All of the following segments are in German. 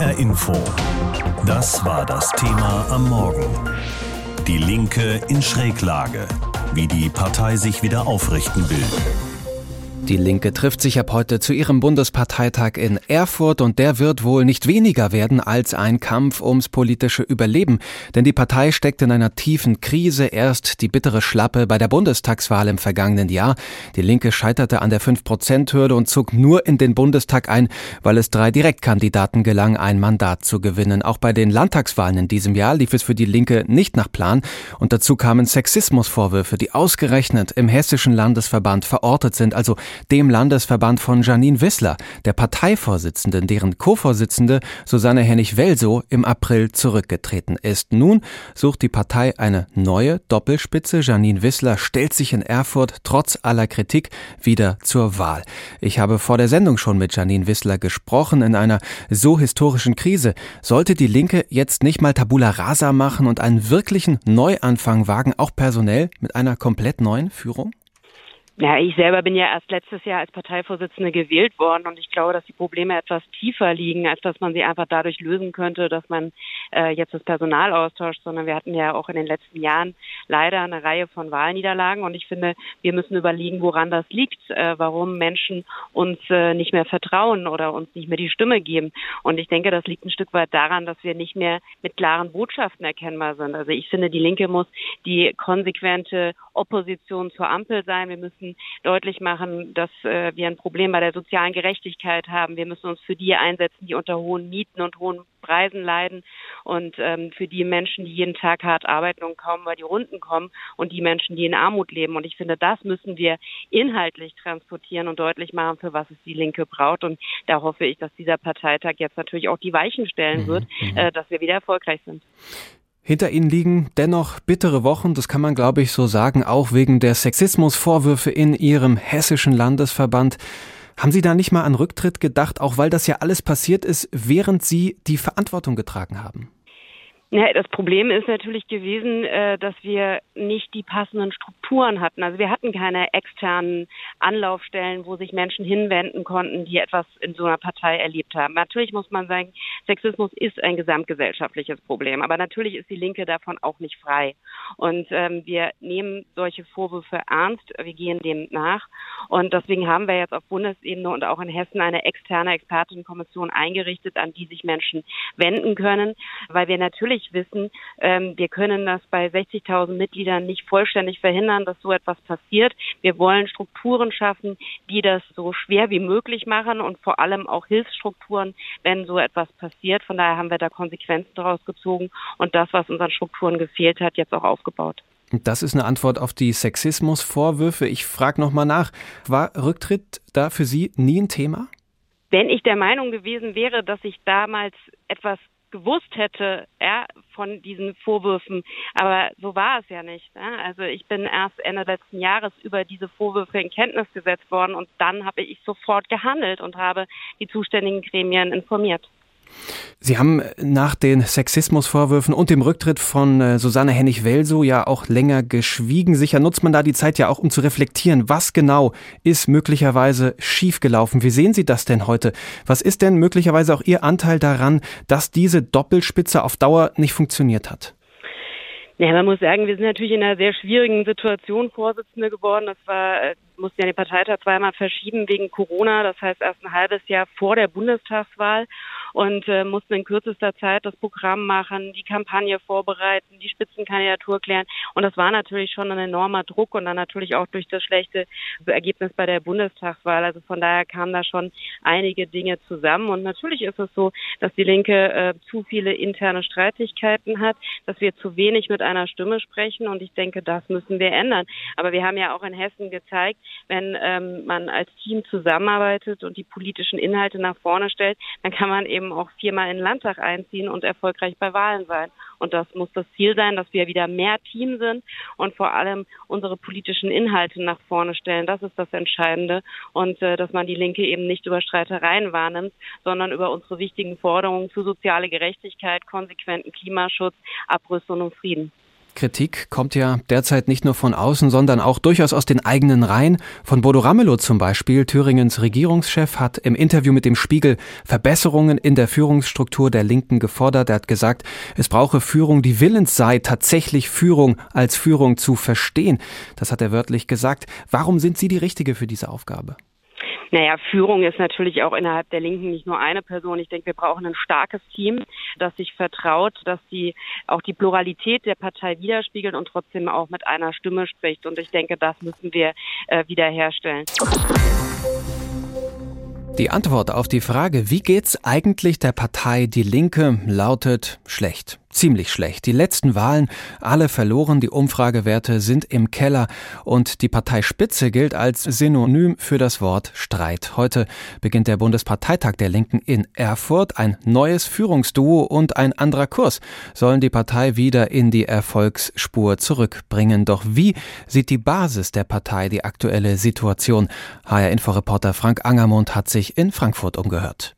HR Info. Das war das Thema am Morgen. Die Linke in Schräglage. Wie die Partei sich wieder aufrichten will. Die Linke trifft sich ab heute zu ihrem Bundesparteitag in Erfurt und der wird wohl nicht weniger werden als ein Kampf ums politische Überleben. Denn die Partei steckt in einer tiefen Krise. Erst die bittere Schlappe bei der Bundestagswahl im vergangenen Jahr. Die Linke scheiterte an der 5-Prozent-Hürde und zog nur in den Bundestag ein, weil es drei Direktkandidaten gelang, ein Mandat zu gewinnen. Auch bei den Landtagswahlen in diesem Jahr lief es für die Linke nicht nach Plan. Und dazu kamen Sexismusvorwürfe, die ausgerechnet im Hessischen Landesverband verortet sind, also dem Landesverband von Janine Wissler, der Parteivorsitzenden, deren Co-Vorsitzende Susanne Hennig-Welsow im April zurückgetreten ist. Nun sucht die Partei eine neue Doppelspitze. Janine Wissler stellt sich in Erfurt trotz aller Kritik wieder zur Wahl. Ich habe vor der Sendung schon mit Janine Wissler gesprochen. In einer so historischen Krise sollte die Linke jetzt nicht mal Tabula Rasa machen und einen wirklichen Neuanfang wagen, auch personell mit einer komplett neuen Führung? Ja, ich selber bin ja erst letztes Jahr als Parteivorsitzende gewählt worden und ich glaube, dass die Probleme etwas tiefer liegen, als dass man sie einfach dadurch lösen könnte, dass man äh, jetzt das Personal austauscht, sondern wir hatten ja auch in den letzten Jahren leider eine Reihe von Wahlniederlagen und ich finde, wir müssen überlegen, woran das liegt, äh, warum Menschen uns äh, nicht mehr vertrauen oder uns nicht mehr die Stimme geben. Und ich denke, das liegt ein Stück weit daran, dass wir nicht mehr mit klaren Botschaften erkennbar sind. Also ich finde, die Linke muss die konsequente Opposition zur Ampel sein. Wir müssen deutlich machen, dass äh, wir ein Problem bei der sozialen Gerechtigkeit haben. Wir müssen uns für die einsetzen, die unter hohen Mieten und hohen Preisen leiden und ähm, für die Menschen, die jeden Tag hart arbeiten und kaum über die Runden kommen und die Menschen, die in Armut leben. Und ich finde, das müssen wir inhaltlich transportieren und deutlich machen, für was es die Linke braucht. Und da hoffe ich, dass dieser Parteitag jetzt natürlich auch die Weichen stellen wird, mhm. äh, dass wir wieder erfolgreich sind. Hinter ihnen liegen dennoch bittere Wochen, das kann man glaube ich so sagen, auch wegen der Sexismusvorwürfe in ihrem hessischen Landesverband. Haben Sie da nicht mal an Rücktritt gedacht, auch weil das ja alles passiert ist, während Sie die Verantwortung getragen haben? Ja, das Problem ist natürlich gewesen, äh, dass wir nicht die passenden Strukturen hatten. Also wir hatten keine externen Anlaufstellen, wo sich Menschen hinwenden konnten, die etwas in so einer Partei erlebt haben. Natürlich muss man sagen, Sexismus ist ein gesamtgesellschaftliches Problem, aber natürlich ist die Linke davon auch nicht frei. Und ähm, wir nehmen solche Vorwürfe ernst, wir gehen dem nach. Und deswegen haben wir jetzt auf Bundesebene und auch in Hessen eine externe Expertenkommission eingerichtet, an die sich Menschen wenden können, weil wir natürlich natürlich wissen, ähm, wir können das bei 60.000 Mitgliedern nicht vollständig verhindern, dass so etwas passiert. Wir wollen Strukturen schaffen, die das so schwer wie möglich machen und vor allem auch Hilfsstrukturen, wenn so etwas passiert. Von daher haben wir da Konsequenzen daraus gezogen und das, was unseren Strukturen gefehlt hat, jetzt auch aufgebaut. Das ist eine Antwort auf die Sexismusvorwürfe. Ich frage nochmal nach. War Rücktritt da für Sie nie ein Thema? Wenn ich der Meinung gewesen wäre, dass ich damals etwas gewusst hätte, ja, von diesen Vorwürfen. Aber so war es ja nicht. Ja. Also ich bin erst Ende letzten Jahres über diese Vorwürfe in Kenntnis gesetzt worden und dann habe ich sofort gehandelt und habe die zuständigen Gremien informiert. Sie haben nach den Sexismusvorwürfen und dem Rücktritt von äh, Susanne Hennig-Welsow ja auch länger geschwiegen. Sicher nutzt man da die Zeit ja auch, um zu reflektieren, was genau ist möglicherweise schiefgelaufen. Wie sehen Sie das denn heute? Was ist denn möglicherweise auch Ihr Anteil daran, dass diese Doppelspitze auf Dauer nicht funktioniert hat? Ja, man muss sagen, wir sind natürlich in einer sehr schwierigen Situation Vorsitzende geworden. Das war, äh, musste ja den Parteitag zweimal verschieben wegen Corona. Das heißt erst ein halbes Jahr vor der Bundestagswahl und äh, mussten in kürzester Zeit das Programm machen, die Kampagne vorbereiten, die Spitzenkandidatur klären. Und das war natürlich schon ein enormer Druck und dann natürlich auch durch das schlechte Ergebnis bei der Bundestagswahl. Also von daher kamen da schon einige Dinge zusammen. Und natürlich ist es so, dass die Linke äh, zu viele interne Streitigkeiten hat, dass wir zu wenig mit einer Stimme sprechen. Und ich denke, das müssen wir ändern. Aber wir haben ja auch in Hessen gezeigt, wenn ähm, man als Team zusammenarbeitet und die politischen Inhalte nach vorne stellt, dann kann man eben eben auch viermal in den Landtag einziehen und erfolgreich bei Wahlen sein. Und das muss das Ziel sein, dass wir wieder mehr Team sind und vor allem unsere politischen Inhalte nach vorne stellen. Das ist das Entscheidende. Und äh, dass man die Linke eben nicht über Streitereien wahrnimmt, sondern über unsere wichtigen Forderungen für soziale Gerechtigkeit, konsequenten Klimaschutz, Abrüstung und Frieden. Kritik kommt ja derzeit nicht nur von außen, sondern auch durchaus aus den eigenen Reihen. Von Bodo Ramelow zum Beispiel, Thüringens Regierungschef, hat im Interview mit dem Spiegel Verbesserungen in der Führungsstruktur der Linken gefordert. Er hat gesagt, es brauche Führung, die willens sei, tatsächlich Führung als Führung zu verstehen. Das hat er wörtlich gesagt. Warum sind Sie die Richtige für diese Aufgabe? Naja, Führung ist natürlich auch innerhalb der Linken nicht nur eine Person. Ich denke, wir brauchen ein starkes Team, das sich vertraut, dass sie auch die Pluralität der Partei widerspiegelt und trotzdem auch mit einer Stimme spricht. Und ich denke, das müssen wir äh, wiederherstellen. Die Antwort auf die Frage, wie geht's eigentlich der Partei Die Linke, lautet schlecht ziemlich schlecht. Die letzten Wahlen alle verloren, die Umfragewerte sind im Keller und die Parteispitze gilt als Synonym für das Wort Streit. Heute beginnt der Bundesparteitag der Linken in Erfurt. Ein neues Führungsduo und ein anderer Kurs sollen die Partei wieder in die Erfolgsspur zurückbringen. Doch wie sieht die Basis der Partei die aktuelle Situation? HR-Inforeporter Frank Angermund hat sich in Frankfurt umgehört.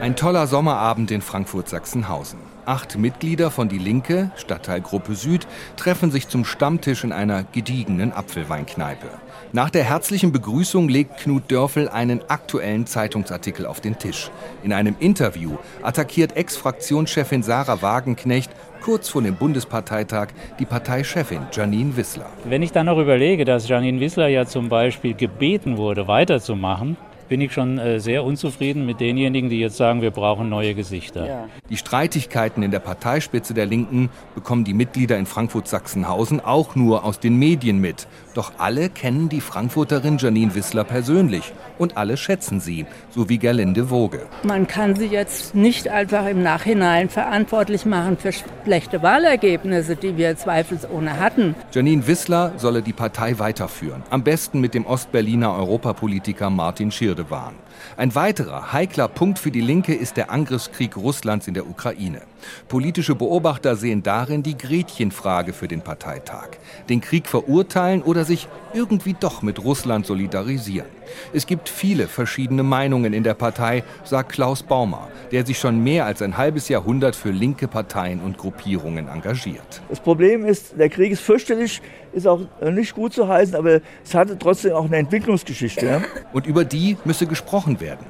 Ein toller Sommerabend in Frankfurt-Sachsenhausen. Acht Mitglieder von Die Linke, Stadtteilgruppe Süd, treffen sich zum Stammtisch in einer gediegenen Apfelweinkneipe. Nach der herzlichen Begrüßung legt Knut Dörfel einen aktuellen Zeitungsartikel auf den Tisch. In einem Interview attackiert Ex-Fraktionschefin Sarah Wagenknecht kurz vor dem Bundesparteitag die Parteichefin Janine Wissler. Wenn ich dann noch überlege, dass Janine Wissler ja zum Beispiel gebeten wurde, weiterzumachen, bin ich schon äh, sehr unzufrieden mit denjenigen, die jetzt sagen, wir brauchen neue Gesichter. Ja. Die Streitigkeiten in der Parteispitze der Linken bekommen die Mitglieder in Frankfurt-Sachsenhausen auch nur aus den Medien mit. Doch alle kennen die Frankfurterin Janine Wissler persönlich und alle schätzen sie, so wie Gerlinde Woge. Man kann sie jetzt nicht einfach im Nachhinein verantwortlich machen für schlechte Wahlergebnisse, die wir zweifelsohne hatten. Janine Wissler solle die Partei weiterführen, am besten mit dem Ostberliner Europapolitiker Martin Schirdewan. Ein weiterer heikler Punkt für die Linke ist der Angriffskrieg Russlands in der Ukraine. Politische Beobachter sehen darin die Gretchenfrage für den Parteitag. Den Krieg verurteilen oder sich irgendwie doch mit Russland solidarisieren. Es gibt viele verschiedene Meinungen in der Partei, sagt Klaus Baumer, der sich schon mehr als ein halbes Jahrhundert für linke Parteien und Gruppierungen engagiert. Das Problem ist, der Krieg ist fürchterlich, ist auch nicht gut zu heißen, aber es hatte trotzdem auch eine Entwicklungsgeschichte. Ja? Und über die müsse gesprochen werden.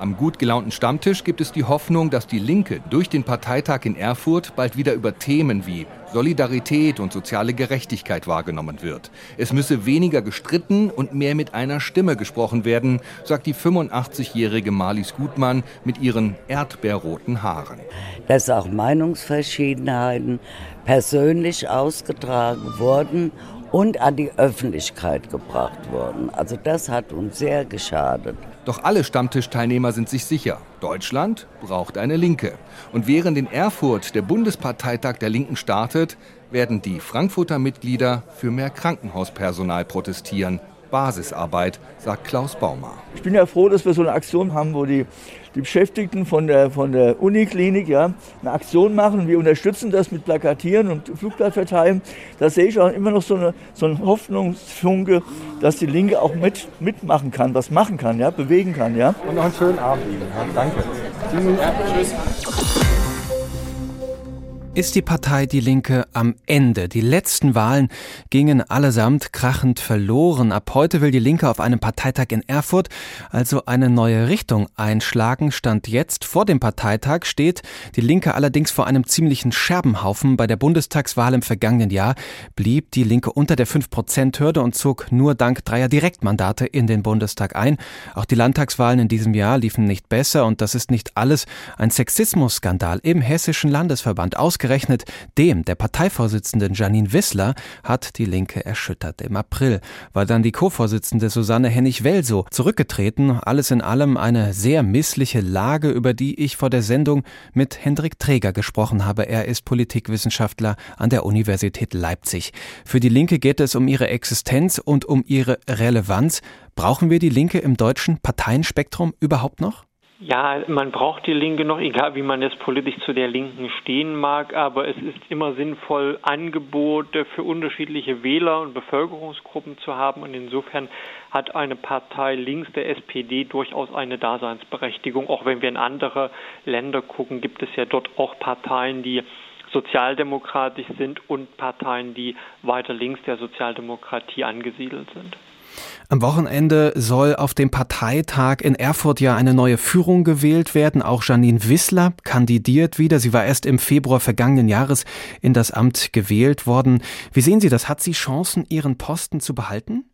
Am gut gelaunten Stammtisch gibt es die Hoffnung, dass die Linke durch den Parteitag in Erfurt bald wieder über Themen wie Solidarität und soziale Gerechtigkeit wahrgenommen wird. Es müsse weniger gestritten und mehr mit einer Stimme gesprochen werden, sagt die 85-jährige Marlies Gutmann mit ihren erdbeerroten Haaren. Dass auch Meinungsverschiedenheiten persönlich ausgetragen wurden und an die Öffentlichkeit gebracht wurden. Also das hat uns sehr geschadet. Doch alle Stammtischteilnehmer sind sich sicher, Deutschland braucht eine Linke. Und während in Erfurt der Bundesparteitag der Linken startet, werden die Frankfurter Mitglieder für mehr Krankenhauspersonal protestieren. Basisarbeit, sagt Klaus Baumer. Ich bin ja froh, dass wir so eine Aktion haben, wo die, die Beschäftigten von der, von der Uniklinik ja, eine Aktion machen. Wir unterstützen das mit Plakatieren und Flugblatt verteilen. Da sehe ich auch immer noch so, eine, so einen Hoffnungsfunke, dass die Linke auch mit, mitmachen kann, was machen kann, ja, bewegen kann. Ja. Und noch einen schönen Abend Ihnen. Ja, danke. Ja, tschüss ist die Partei Die Linke am Ende. Die letzten Wahlen gingen allesamt krachend verloren. Ab heute will die Linke auf einem Parteitag in Erfurt also eine neue Richtung einschlagen. Stand jetzt vor dem Parteitag steht die Linke allerdings vor einem ziemlichen Scherbenhaufen. Bei der Bundestagswahl im vergangenen Jahr blieb die Linke unter der 5-Prozent-Hürde und zog nur dank dreier Direktmandate in den Bundestag ein. Auch die Landtagswahlen in diesem Jahr liefen nicht besser und das ist nicht alles. Ein Sexismusskandal im Hessischen Landesverband ausgerechnet Ausgerechnet dem, der Parteivorsitzenden Janine Wissler, hat die Linke erschüttert. Im April war dann die Co-Vorsitzende Susanne Hennig-Welso zurückgetreten. Alles in allem eine sehr missliche Lage, über die ich vor der Sendung mit Hendrik Träger gesprochen habe. Er ist Politikwissenschaftler an der Universität Leipzig. Für die Linke geht es um ihre Existenz und um ihre Relevanz. Brauchen wir die Linke im deutschen Parteienspektrum überhaupt noch? Ja, man braucht die Linke noch, egal wie man jetzt politisch zu der Linken stehen mag, aber es ist immer sinnvoll, Angebote für unterschiedliche Wähler und Bevölkerungsgruppen zu haben und insofern hat eine Partei links der SPD durchaus eine Daseinsberechtigung. Auch wenn wir in andere Länder gucken, gibt es ja dort auch Parteien, die sozialdemokratisch sind und Parteien, die weiter links der Sozialdemokratie angesiedelt sind. Am Wochenende soll auf dem Parteitag in Erfurt ja eine neue Führung gewählt werden. Auch Janine Wissler kandidiert wieder. Sie war erst im Februar vergangenen Jahres in das Amt gewählt worden. Wie sehen Sie das? Hat sie Chancen, ihren Posten zu behalten?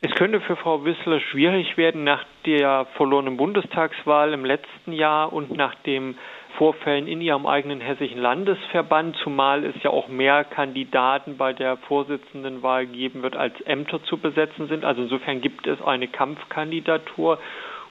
Es könnte für Frau Wissler schwierig werden nach der verlorenen Bundestagswahl im letzten Jahr und nach dem Vorfällen in ihrem eigenen hessischen Landesverband, zumal es ja auch mehr Kandidaten bei der Vorsitzendenwahl geben wird, als Ämter zu besetzen sind. Also insofern gibt es eine Kampfkandidatur.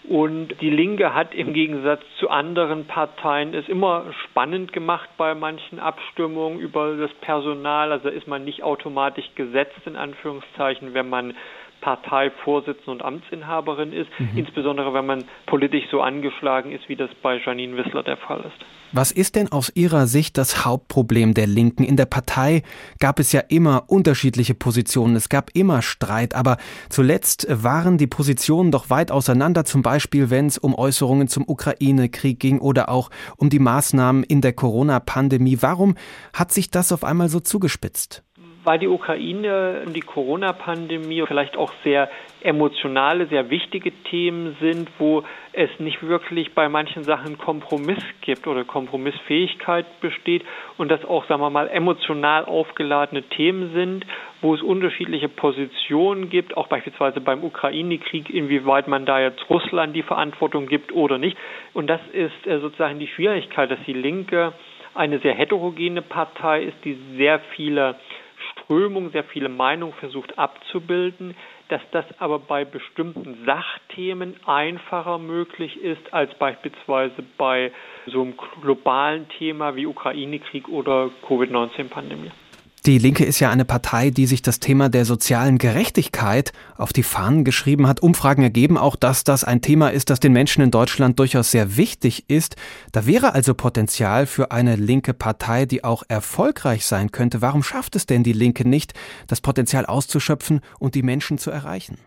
Und die Linke hat im Gegensatz zu anderen Parteien es immer spannend gemacht bei manchen Abstimmungen über das Personal. Also ist man nicht automatisch gesetzt, in Anführungszeichen, wenn man Parteivorsitzende und Amtsinhaberin ist, mhm. insbesondere wenn man politisch so angeschlagen ist, wie das bei Janine Wissler der Fall ist. Was ist denn aus Ihrer Sicht das Hauptproblem der Linken? In der Partei gab es ja immer unterschiedliche Positionen, es gab immer Streit, aber zuletzt waren die Positionen doch weit auseinander, zum Beispiel wenn es um Äußerungen zum Ukraine-Krieg ging oder auch um die Maßnahmen in der Corona-Pandemie. Warum hat sich das auf einmal so zugespitzt? Weil die Ukraine und die Corona-Pandemie vielleicht auch sehr emotionale, sehr wichtige Themen sind, wo es nicht wirklich bei manchen Sachen Kompromiss gibt oder Kompromissfähigkeit besteht und das auch, sagen wir mal, emotional aufgeladene Themen sind, wo es unterschiedliche Positionen gibt, auch beispielsweise beim Ukraine-Krieg, inwieweit man da jetzt Russland die Verantwortung gibt oder nicht. Und das ist äh, sozusagen die Schwierigkeit, dass die Linke eine sehr heterogene Partei ist, die sehr viele Strömung sehr viele Meinungen versucht abzubilden, dass das aber bei bestimmten Sachthemen einfacher möglich ist als beispielsweise bei so einem globalen Thema wie Ukraine-Krieg oder Covid-19-Pandemie. Die Linke ist ja eine Partei, die sich das Thema der sozialen Gerechtigkeit auf die Fahnen geschrieben hat. Umfragen ergeben auch, dass das ein Thema ist, das den Menschen in Deutschland durchaus sehr wichtig ist. Da wäre also Potenzial für eine linke Partei, die auch erfolgreich sein könnte. Warum schafft es denn die Linke nicht, das Potenzial auszuschöpfen und die Menschen zu erreichen?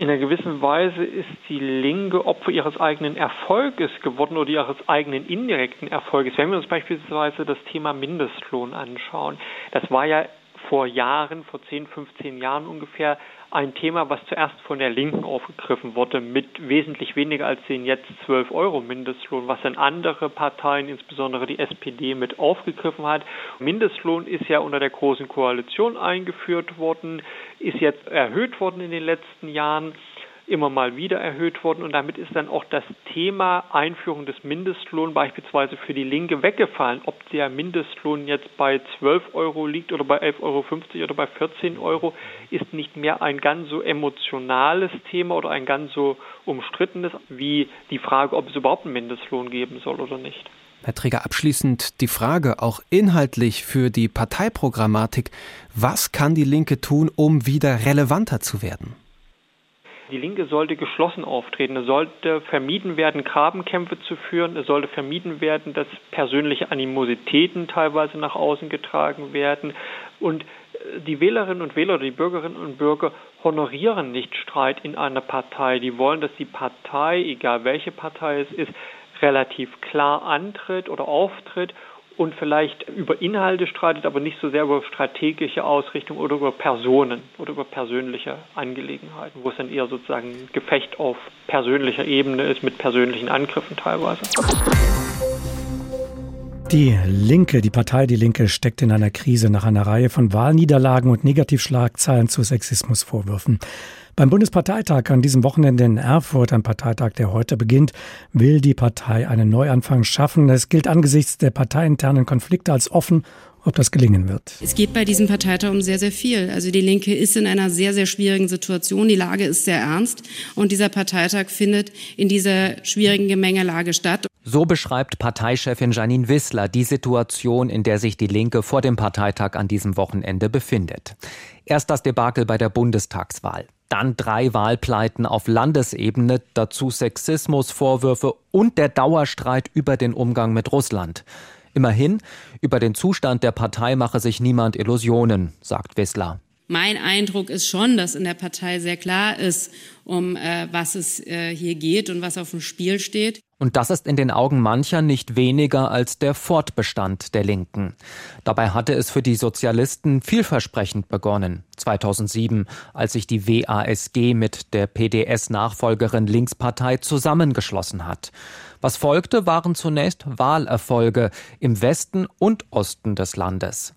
In einer gewissen Weise ist die Linke Opfer ihres eigenen Erfolges geworden oder ihres eigenen indirekten Erfolges. Wenn wir uns beispielsweise das Thema Mindestlohn anschauen, das war ja vor Jahren, vor 10, 15 Jahren ungefähr, ein Thema, was zuerst von der Linken aufgegriffen wurde, mit wesentlich weniger als den jetzt 12 Euro Mindestlohn, was dann andere Parteien, insbesondere die SPD, mit aufgegriffen hat. Mindestlohn ist ja unter der Großen Koalition eingeführt worden, ist jetzt erhöht worden in den letzten Jahren immer mal wieder erhöht worden und damit ist dann auch das Thema Einführung des Mindestlohns beispielsweise für die Linke weggefallen. Ob der Mindestlohn jetzt bei 12 Euro liegt oder bei 11,50 Euro oder bei 14 Euro, ist nicht mehr ein ganz so emotionales Thema oder ein ganz so umstrittenes wie die Frage, ob es überhaupt einen Mindestlohn geben soll oder nicht. Herr Träger, abschließend die Frage auch inhaltlich für die Parteiprogrammatik. Was kann die Linke tun, um wieder relevanter zu werden? Die Linke sollte geschlossen auftreten. Es sollte vermieden werden, Grabenkämpfe zu führen. Es sollte vermieden werden, dass persönliche Animositäten teilweise nach außen getragen werden. Und äh, die Wählerinnen und Wähler die Bürgerinnen und Bürger honorieren nicht Streit in einer Partei. Die wollen, dass die Partei, egal welche Partei es ist, relativ klar antritt oder auftritt und vielleicht über Inhalte streitet, aber nicht so sehr über strategische Ausrichtung oder über Personen oder über persönliche Angelegenheiten, wo es dann eher sozusagen ein Gefecht auf persönlicher Ebene ist mit persönlichen Angriffen teilweise. Die Linke, die Partei Die Linke steckt in einer Krise nach einer Reihe von Wahlniederlagen und Negativschlagzeilen zu Sexismusvorwürfen. Beim Bundesparteitag an diesem Wochenende in Erfurt, ein Parteitag, der heute beginnt, will die Partei einen Neuanfang schaffen. Es gilt angesichts der parteiinternen Konflikte als offen ob das gelingen wird. Es geht bei diesem Parteitag um sehr, sehr viel. Also die Linke ist in einer sehr, sehr schwierigen Situation. Die Lage ist sehr ernst und dieser Parteitag findet in dieser schwierigen Gemengelage statt. So beschreibt Parteichefin Janine Wissler die Situation, in der sich die Linke vor dem Parteitag an diesem Wochenende befindet. Erst das Debakel bei der Bundestagswahl dann drei Wahlpleiten auf Landesebene, dazu Sexismusvorwürfe und der Dauerstreit über den Umgang mit Russland. Immerhin, über den Zustand der Partei mache sich niemand Illusionen, sagt Wissler. Mein Eindruck ist schon, dass in der Partei sehr klar ist, um äh, was es äh, hier geht und was auf dem Spiel steht. Und das ist in den Augen mancher nicht weniger als der Fortbestand der Linken. Dabei hatte es für die Sozialisten vielversprechend begonnen. 2007, als sich die WASG mit der PDS-Nachfolgerin Linkspartei zusammengeschlossen hat. Was folgte, waren zunächst Wahlerfolge im Westen und Osten des Landes.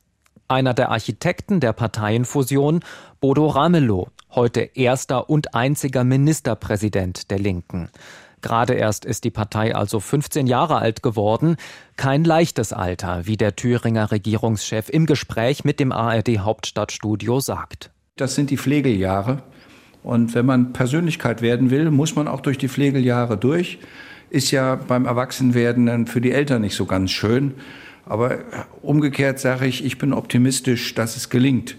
Einer der Architekten der Parteienfusion, Bodo Ramelow, heute erster und einziger Ministerpräsident der Linken. Gerade erst ist die Partei also 15 Jahre alt geworden. Kein leichtes Alter, wie der Thüringer Regierungschef im Gespräch mit dem ARD Hauptstadtstudio sagt. Das sind die Pflegeljahre. Und wenn man Persönlichkeit werden will, muss man auch durch die Pflegeljahre durch. Ist ja beim Erwachsenwerden für die Eltern nicht so ganz schön. Aber umgekehrt sage ich, ich bin optimistisch, dass es gelingt,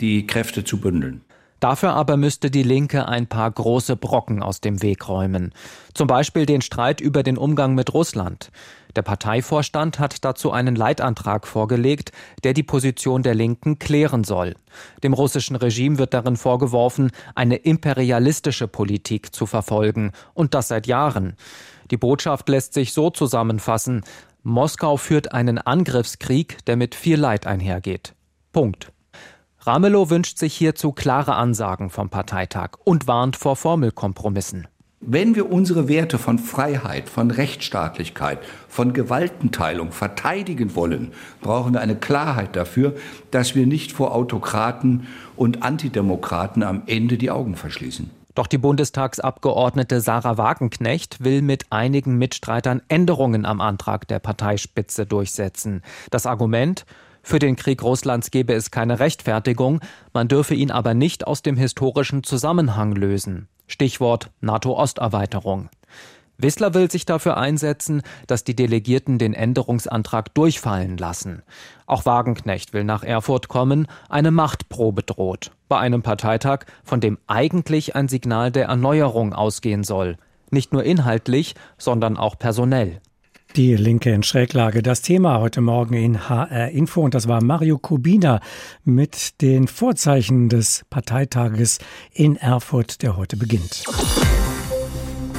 die Kräfte zu bündeln. Dafür aber müsste die Linke ein paar große Brocken aus dem Weg räumen. Zum Beispiel den Streit über den Umgang mit Russland. Der Parteivorstand hat dazu einen Leitantrag vorgelegt, der die Position der Linken klären soll. Dem russischen Regime wird darin vorgeworfen, eine imperialistische Politik zu verfolgen, und das seit Jahren. Die Botschaft lässt sich so zusammenfassen Moskau führt einen Angriffskrieg, der mit viel Leid einhergeht. Punkt. Ramelow wünscht sich hierzu klare Ansagen vom Parteitag und warnt vor Formelkompromissen. Wenn wir unsere Werte von Freiheit, von Rechtsstaatlichkeit, von Gewaltenteilung verteidigen wollen, brauchen wir eine Klarheit dafür, dass wir nicht vor Autokraten und Antidemokraten am Ende die Augen verschließen. Doch die Bundestagsabgeordnete Sarah Wagenknecht will mit einigen Mitstreitern Änderungen am Antrag der Parteispitze durchsetzen. Das Argument, für den Krieg Russlands gebe es keine Rechtfertigung, man dürfe ihn aber nicht aus dem historischen Zusammenhang lösen. Stichwort NATO-Osterweiterung. Wissler will sich dafür einsetzen, dass die Delegierten den Änderungsantrag durchfallen lassen. Auch Wagenknecht will nach Erfurt kommen, eine Machtprobe droht. Bei einem Parteitag, von dem eigentlich ein Signal der Erneuerung ausgehen soll. Nicht nur inhaltlich, sondern auch personell. Die Linke in Schräglage. Das Thema heute Morgen in HR Info und das war Mario Kubina mit den Vorzeichen des Parteitages in Erfurt, der heute beginnt.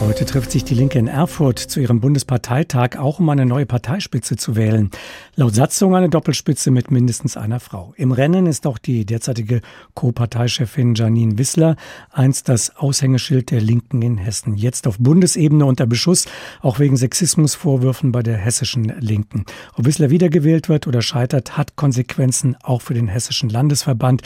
Heute trifft sich die Linke in Erfurt zu ihrem Bundesparteitag auch um eine neue Parteispitze zu wählen. Laut Satzung eine Doppelspitze mit mindestens einer Frau. Im Rennen ist auch die derzeitige Co-Parteichefin Janine Wissler, einst das Aushängeschild der Linken in Hessen. Jetzt auf Bundesebene unter Beschuss, auch wegen Sexismusvorwürfen bei der hessischen Linken. Ob Wissler wiedergewählt wird oder scheitert, hat Konsequenzen auch für den hessischen Landesverband,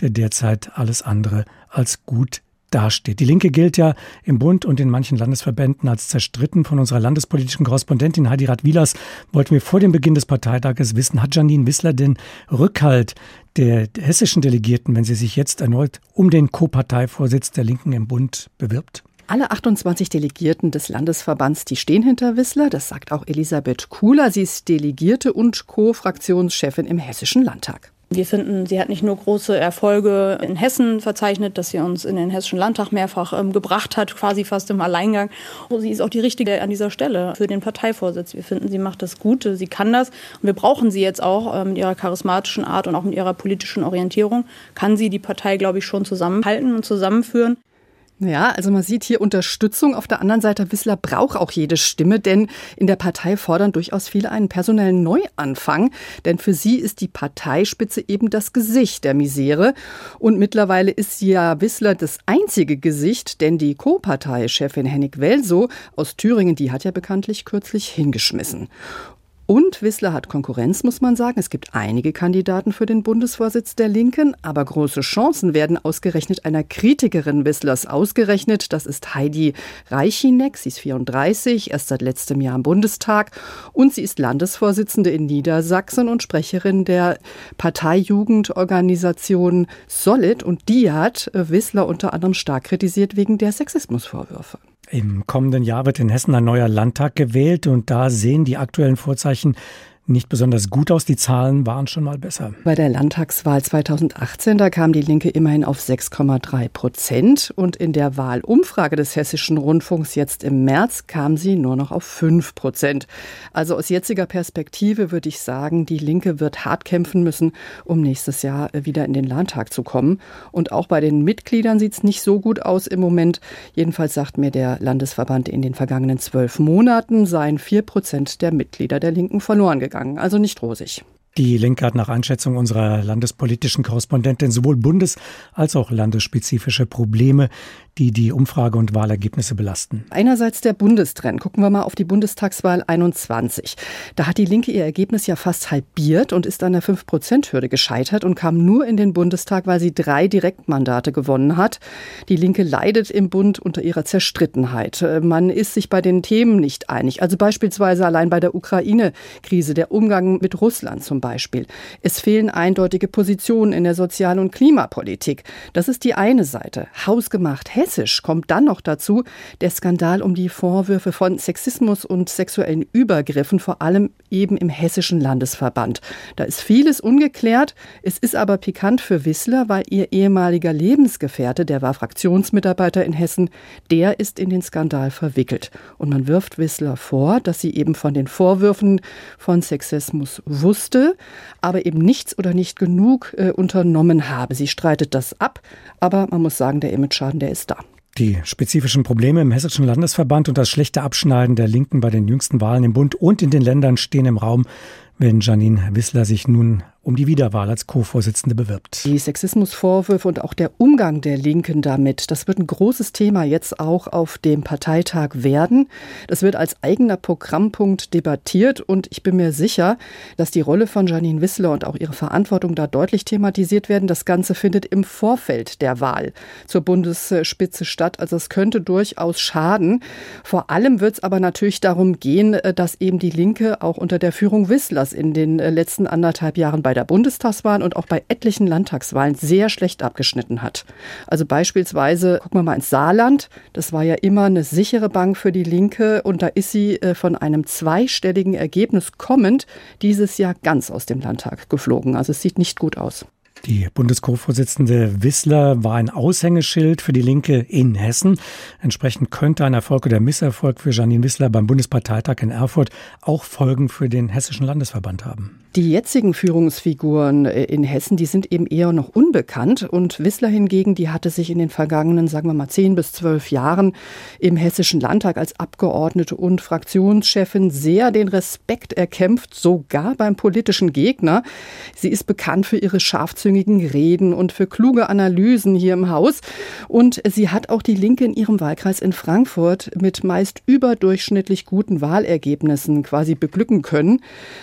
der derzeit alles andere als gut dasteht. Die Linke gilt ja im Bund und in manchen Landesverbänden als zerstritten. Von unserer landespolitischen Korrespondentin Heidi Rath-Wielers wollten wir vor dem Beginn des Parteitages wissen, hat Janine Wissler den Rückhalt der hessischen Delegierten, wenn sie sich jetzt erneut um den Co-Parteivorsitz der Linken im Bund bewirbt? Alle 28 Delegierten des Landesverbands, die stehen hinter Wissler. Das sagt auch Elisabeth Kuhler. Sie ist Delegierte und Co-Fraktionschefin im Hessischen Landtag. Wir finden, sie hat nicht nur große Erfolge in Hessen verzeichnet, dass sie uns in den Hessischen Landtag mehrfach ähm, gebracht hat, quasi fast im Alleingang. Sie ist auch die richtige an dieser Stelle für den Parteivorsitz. Wir finden, sie macht das Gute, sie kann das. Und wir brauchen sie jetzt auch äh, mit ihrer charismatischen Art und auch mit ihrer politischen Orientierung. Kann sie die Partei, glaube ich, schon zusammenhalten und zusammenführen. Ja, also man sieht hier Unterstützung. Auf der anderen Seite, Wissler braucht auch jede Stimme, denn in der Partei fordern durchaus viele einen personellen Neuanfang. Denn für sie ist die Parteispitze eben das Gesicht der Misere. Und mittlerweile ist ja Wissler das einzige Gesicht, denn die Co-Parteichefin Hennig Welso aus Thüringen, die hat ja bekanntlich kürzlich hingeschmissen. Und Wissler hat Konkurrenz, muss man sagen. Es gibt einige Kandidaten für den Bundesvorsitz der Linken, aber große Chancen werden ausgerechnet einer Kritikerin Wisslers ausgerechnet. Das ist Heidi Reichinek. Sie ist 34, erst seit letztem Jahr im Bundestag und sie ist Landesvorsitzende in Niedersachsen und Sprecherin der Parteijugendorganisation Solid. Und die hat Wissler unter anderem stark kritisiert wegen der Sexismusvorwürfe. Im kommenden Jahr wird in Hessen ein neuer Landtag gewählt und da sehen die aktuellen Vorzeichen nicht besonders gut aus. Die Zahlen waren schon mal besser. Bei der Landtagswahl 2018, da kam die Linke immerhin auf 6,3 Prozent. Und in der Wahlumfrage des Hessischen Rundfunks jetzt im März kam sie nur noch auf 5 Prozent. Also aus jetziger Perspektive würde ich sagen, die Linke wird hart kämpfen müssen, um nächstes Jahr wieder in den Landtag zu kommen. Und auch bei den Mitgliedern sieht es nicht so gut aus im Moment. Jedenfalls sagt mir der Landesverband, in den vergangenen zwölf Monaten seien vier Prozent der Mitglieder der Linken verloren gegangen gegangen, also nicht rosig. Die Linke hat nach Einschätzung unserer landespolitischen Korrespondentin sowohl bundes- als auch landesspezifische Probleme die die Umfrage- und Wahlergebnisse belasten. Einerseits der Bundestrend. Gucken wir mal auf die Bundestagswahl 21. Da hat die Linke ihr Ergebnis ja fast halbiert und ist an der 5-Prozent-Hürde gescheitert und kam nur in den Bundestag, weil sie drei Direktmandate gewonnen hat. Die Linke leidet im Bund unter ihrer Zerstrittenheit. Man ist sich bei den Themen nicht einig. Also beispielsweise allein bei der Ukraine-Krise, der Umgang mit Russland zum Beispiel. Es fehlen eindeutige Positionen in der Sozial- und Klimapolitik. Das ist die eine Seite. Hausgemacht hessisch kommt dann noch dazu der Skandal um die Vorwürfe von Sexismus und sexuellen Übergriffen, vor allem eben im hessischen Landesverband. Da ist vieles ungeklärt. Es ist aber pikant für Wissler, weil ihr ehemaliger Lebensgefährte, der war Fraktionsmitarbeiter in Hessen, der ist in den Skandal verwickelt. Und man wirft Wissler vor, dass sie eben von den Vorwürfen von Sexismus wusste, aber eben nichts oder nicht genug äh, unternommen habe. Sie streitet das ab, aber man muss sagen, der Image-Schaden, der ist da. Die spezifischen Probleme im Hessischen Landesverband und das schlechte Abschneiden der Linken bei den jüngsten Wahlen im Bund und in den Ländern stehen im Raum, wenn Janine Wissler sich nun um die Wiederwahl als Co-Vorsitzende bewirbt. Die Sexismusvorwürfe und auch der Umgang der Linken damit, das wird ein großes Thema jetzt auch auf dem Parteitag werden. Das wird als eigener Programmpunkt debattiert und ich bin mir sicher, dass die Rolle von Janine Wissler und auch ihre Verantwortung da deutlich thematisiert werden. Das Ganze findet im Vorfeld der Wahl zur Bundesspitze statt. Also es könnte durchaus schaden. Vor allem wird es aber natürlich darum gehen, dass eben die Linke auch unter der Führung Wisslers in den letzten anderthalb Jahren bei der Bundestagswahl und auch bei etlichen Landtagswahlen sehr schlecht abgeschnitten hat. Also beispielsweise, gucken wir mal ins Saarland, das war ja immer eine sichere Bank für die Linke und da ist sie äh, von einem zweistelligen Ergebnis kommend dieses Jahr ganz aus dem Landtag geflogen. Also es sieht nicht gut aus. Die Bundesco-Vorsitzende Wissler war ein Aushängeschild für die Linke in Hessen. Entsprechend könnte ein Erfolg oder Misserfolg für Janine Wissler beim Bundesparteitag in Erfurt auch Folgen für den Hessischen Landesverband haben. Die jetzigen Führungsfiguren äh, in Hessen, die sind eben eher noch unbekannt. Und Wissler hingegen, die hatte sich in den vergangenen, sagen wir mal, zehn bis zwölf Jahren im Hessischen Landtag als Abgeordnete und Fraktionschefin sehr den Respekt erkämpft, sogar beim politischen Gegner. Sie ist bekannt für ihre scharfzüngigen Reden und für kluge Analysen hier im Haus. Und sie hat auch die Linke in ihrem Wahlkreis in Frankfurt mit meist überdurchschnittlich guten Wahlergebnissen quasi beglücken können.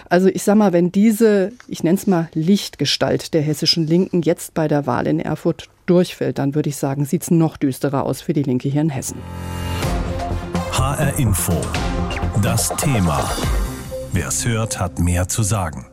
Also ich sag mal, wenn die diese, ich nenne es mal, Lichtgestalt der hessischen Linken jetzt bei der Wahl in Erfurt durchfällt, dann würde ich sagen, sieht es noch düsterer aus für die Linke hier in Hessen. HR Info. Das Thema. Wer es hört, hat mehr zu sagen.